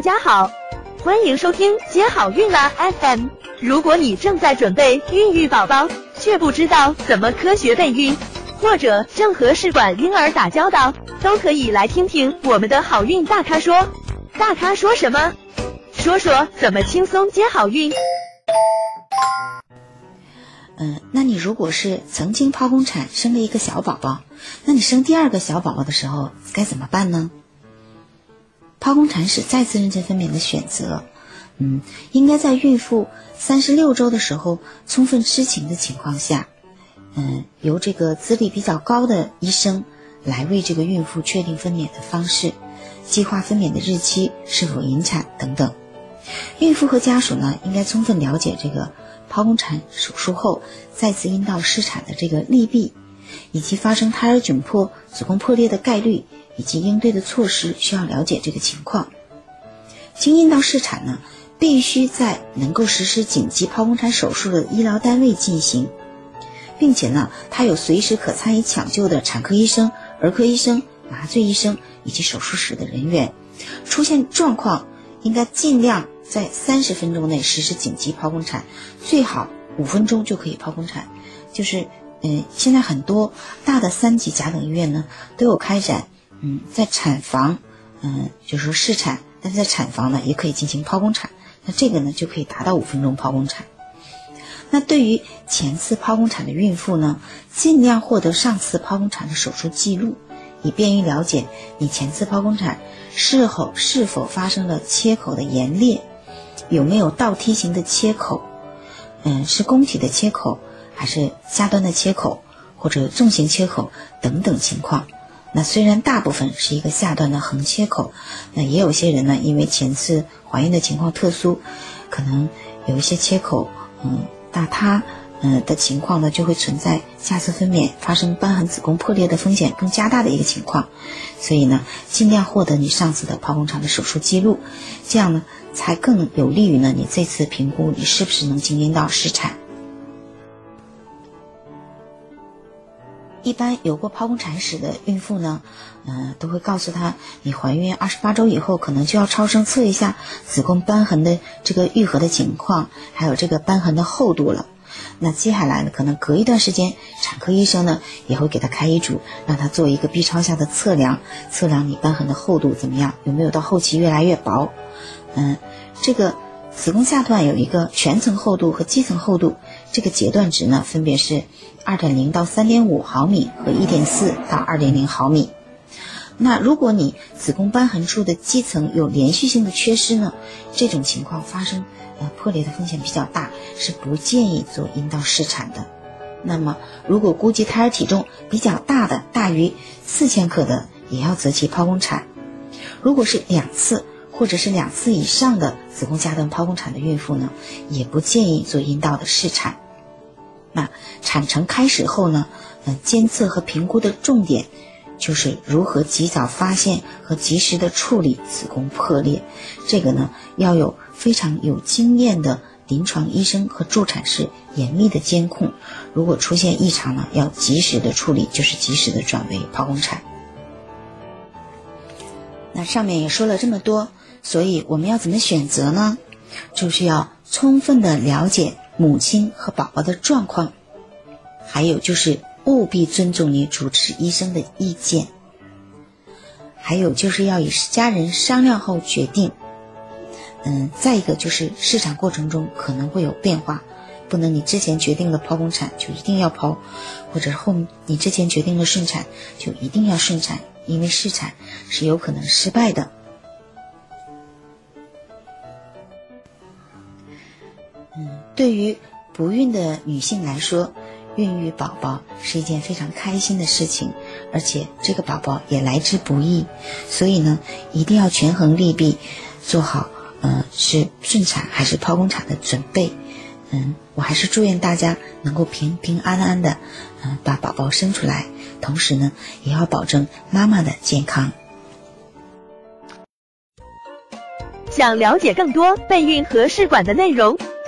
大家好，欢迎收听接好运啦 FM。如果你正在准备孕育宝宝，却不知道怎么科学备孕，或者正和试管婴儿打交道，都可以来听听我们的好运大咖说。大咖说什么？说说怎么轻松接好运。嗯，那你如果是曾经剖宫产生了一个小宝宝，那你生第二个小宝宝的时候该怎么办呢？剖宫产是再次妊娠分娩的选择，嗯，应该在孕妇三十六周的时候充分知情的情况下，嗯，由这个资历比较高的医生来为这个孕妇确定分娩的方式，计划分娩的日期，是否引产等等。孕妇和家属呢，应该充分了解这个剖宫产手术后再次阴道失产的这个利弊，以及发生胎儿窘迫、子宫破裂的概率。以及应对的措施需要了解这个情况。经阴道试产呢，必须在能够实施紧急剖宫产手术的医疗单位进行，并且呢，他有随时可参与抢救的产科医生、儿科医生、麻醉医生以及手术室的人员。出现状况，应该尽量在三十分钟内实施紧急剖宫产，最好五分钟就可以剖宫产。就是，嗯，现在很多大的三级甲等医院呢，都有开展。嗯，在产房，嗯，就是说试产，但是在产房呢也可以进行剖宫产，那这个呢就可以达到五分钟剖宫产。那对于前次剖宫产的孕妇呢，尽量获得上次剖宫产的手术记录，以便于了解你前次剖宫产是否是否发生了切口的严裂，有没有倒梯形的切口，嗯，是宫体的切口还是下端的切口或者纵形切口等等情况。那虽然大部分是一个下段的横切口，那也有些人呢，因为前次怀孕的情况特殊，可能有一些切口，嗯，大塌，嗯的情况呢，就会存在下次分娩发生瘢痕、子宫破裂的风险更加大的一个情况。所以呢，尽量获得你上次的剖宫产的手术记录，这样呢，才更有利于呢你这次评估你是不是能经阴道试产。一般有过剖宫产史的孕妇呢，嗯，都会告诉她，你怀孕二十八周以后，可能就要超声测一下子宫瘢痕的这个愈合的情况，还有这个瘢痕的厚度了。那接下来呢，可能隔一段时间，产科医生呢也会给她开医嘱，让她做一个 B 超下的测量，测量你瘢痕的厚度怎么样，有没有到后期越来越薄。嗯，这个子宫下段有一个全层厚度和基层厚度，这个截断值呢，分别是。二点零到三点五毫米和一点四到二点零毫米。那如果你子宫瘢痕处的肌层有连续性的缺失呢？这种情况发生呃破裂的风险比较大，是不建议做阴道试产的。那么如果估计胎儿体重比较大的，大于四千克的，也要择期剖宫产。如果是两次或者是两次以上的子宫下段剖宫产的孕妇呢，也不建议做阴道的试产。那产程开始后呢？呃，监测和评估的重点就是如何及早发现和及时的处理子宫破裂。这个呢，要有非常有经验的临床医生和助产士严密的监控。如果出现异常呢，要及时的处理，就是及时的转为剖宫产。那上面也说了这么多，所以我们要怎么选择呢？就是要充分的了解。母亲和宝宝的状况，还有就是务必尊重你主治医生的意见，还有就是要与家人商量后决定。嗯，再一个就是市场过程中可能会有变化，不能你之前决定了剖宫产就一定要剖，或者后你之前决定了顺产就一定要顺产，因为试产是有可能失败的。对于不孕的女性来说，孕育宝宝是一件非常开心的事情，而且这个宝宝也来之不易，所以呢，一定要权衡利弊，做好呃是顺产还是剖宫产的准备。嗯，我还是祝愿大家能够平平安安的嗯把宝宝生出来，同时呢，也要保证妈妈的健康。想了解更多备孕和试管的内容。